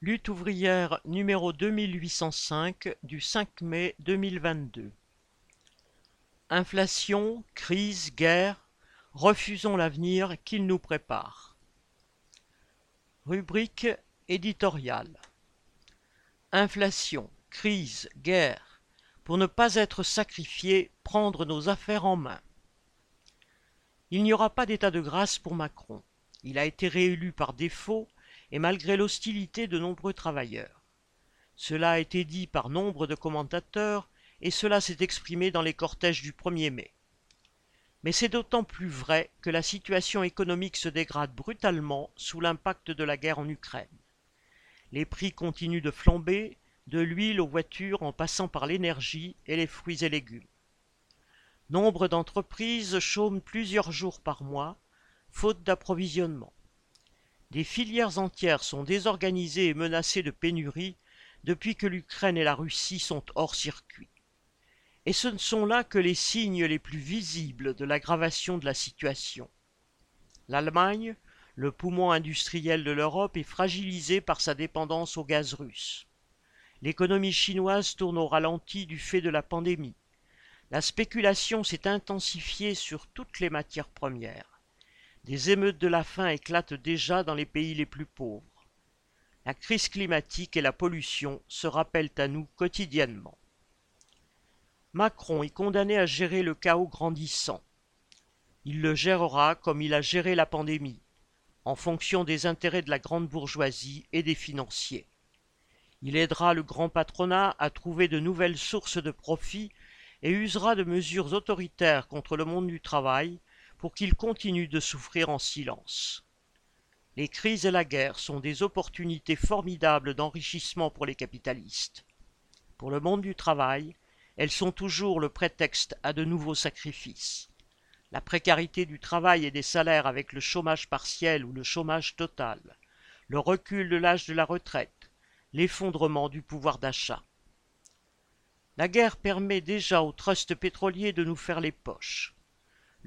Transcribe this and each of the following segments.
Lutte ouvrière numéro 2805 du 5 mai 2022. Inflation, crise, guerre, refusons l'avenir qu'il nous prépare. Rubrique éditoriale. Inflation, crise, guerre, pour ne pas être sacrifiés, prendre nos affaires en main. Il n'y aura pas d'état de grâce pour Macron. Il a été réélu par défaut et malgré l'hostilité de nombreux travailleurs. Cela a été dit par nombre de commentateurs et cela s'est exprimé dans les cortèges du 1er mai. Mais c'est d'autant plus vrai que la situation économique se dégrade brutalement sous l'impact de la guerre en Ukraine. Les prix continuent de flamber, de l'huile aux voitures en passant par l'énergie et les fruits et légumes. Nombre d'entreprises chôment plusieurs jours par mois, faute d'approvisionnement. Des filières entières sont désorganisées et menacées de pénurie depuis que l'Ukraine et la Russie sont hors circuit. Et ce ne sont là que les signes les plus visibles de l'aggravation de la situation. L'Allemagne, le poumon industriel de l'Europe, est fragilisée par sa dépendance au gaz russe. L'économie chinoise tourne au ralenti du fait de la pandémie. La spéculation s'est intensifiée sur toutes les matières premières. Des émeutes de la faim éclatent déjà dans les pays les plus pauvres. La crise climatique et la pollution se rappellent à nous quotidiennement. Macron est condamné à gérer le chaos grandissant. Il le gérera comme il a géré la pandémie, en fonction des intérêts de la grande bourgeoisie et des financiers. Il aidera le grand patronat à trouver de nouvelles sources de profit et usera de mesures autoritaires contre le monde du travail pour qu'ils continuent de souffrir en silence. Les crises et la guerre sont des opportunités formidables d'enrichissement pour les capitalistes. Pour le monde du travail, elles sont toujours le prétexte à de nouveaux sacrifices. La précarité du travail et des salaires avec le chômage partiel ou le chômage total, le recul de l'âge de la retraite, l'effondrement du pouvoir d'achat. La guerre permet déjà aux trusts pétroliers de nous faire les poches.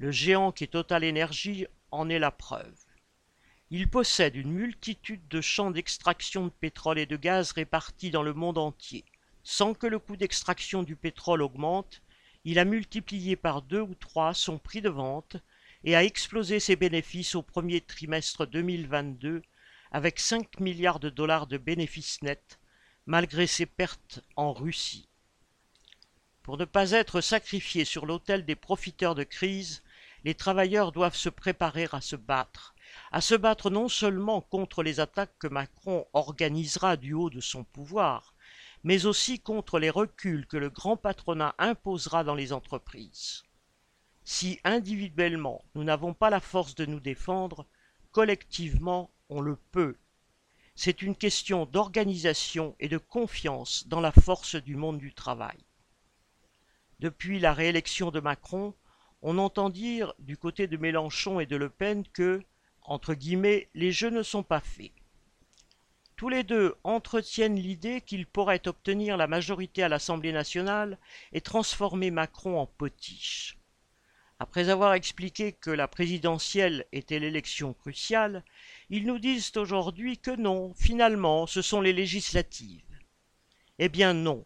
Le géant qui est Total Energy en est la preuve. Il possède une multitude de champs d'extraction de pétrole et de gaz répartis dans le monde entier. Sans que le coût d'extraction du pétrole augmente, il a multiplié par deux ou trois son prix de vente et a explosé ses bénéfices au premier trimestre 2022 avec 5 milliards de dollars de bénéfices nets, malgré ses pertes en Russie. Pour ne pas être sacrifiés sur l'autel des profiteurs de crise, les travailleurs doivent se préparer à se battre, à se battre non seulement contre les attaques que Macron organisera du haut de son pouvoir, mais aussi contre les reculs que le grand patronat imposera dans les entreprises. Si individuellement nous n'avons pas la force de nous défendre, collectivement on le peut. C'est une question d'organisation et de confiance dans la force du monde du travail. Depuis la réélection de Macron, on entend dire du côté de Mélenchon et de Le Pen que, entre guillemets, les jeux ne sont pas faits. Tous les deux entretiennent l'idée qu'ils pourraient obtenir la majorité à l'Assemblée nationale et transformer Macron en potiche. Après avoir expliqué que la présidentielle était l'élection cruciale, ils nous disent aujourd'hui que non, finalement, ce sont les législatives. Eh bien non,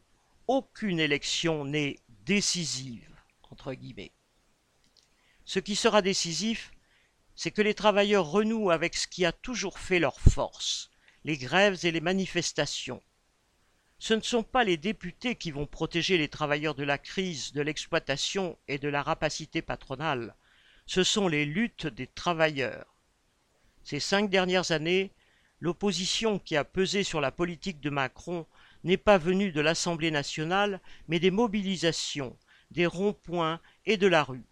aucune élection n'est décisive, entre guillemets. Ce qui sera décisif, c'est que les travailleurs renouent avec ce qui a toujours fait leur force, les grèves et les manifestations. Ce ne sont pas les députés qui vont protéger les travailleurs de la crise, de l'exploitation et de la rapacité patronale, ce sont les luttes des travailleurs. Ces cinq dernières années, l'opposition qui a pesé sur la politique de Macron n'est pas venue de l'Assemblée nationale, mais des mobilisations, des ronds-points et de la rue.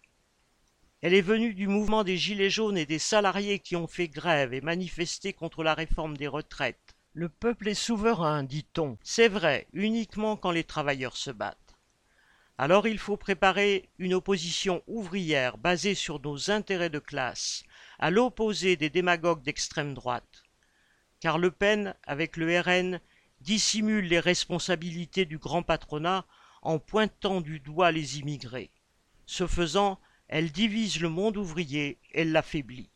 Elle est venue du mouvement des Gilets jaunes et des salariés qui ont fait grève et manifesté contre la réforme des retraites. Le peuple est souverain, dit-on. C'est vrai, uniquement quand les travailleurs se battent. Alors il faut préparer une opposition ouvrière basée sur nos intérêts de classe, à l'opposé des démagogues d'extrême droite. Car Le Pen, avec le RN, dissimule les responsabilités du grand patronat en pointant du doigt les immigrés. Ce faisant, elle divise le monde ouvrier et l'affaiblit.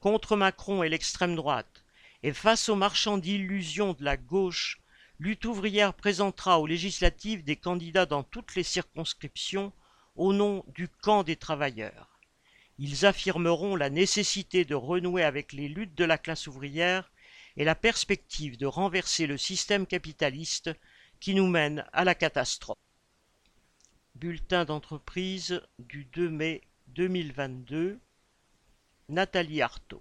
Contre Macron et l'extrême droite, Et face aux marchands d'illusions de la gauche, Lutte ouvrière présentera aux législatives des candidats dans toutes les circonscriptions au nom du camp des travailleurs. Ils affirmeront la nécessité de renouer avec les luttes de la classe ouvrière et la perspective de renverser le système capitaliste qui nous mène à la catastrophe. Bulletin d'entreprise du 2 mai 2022 Nathalie Artaud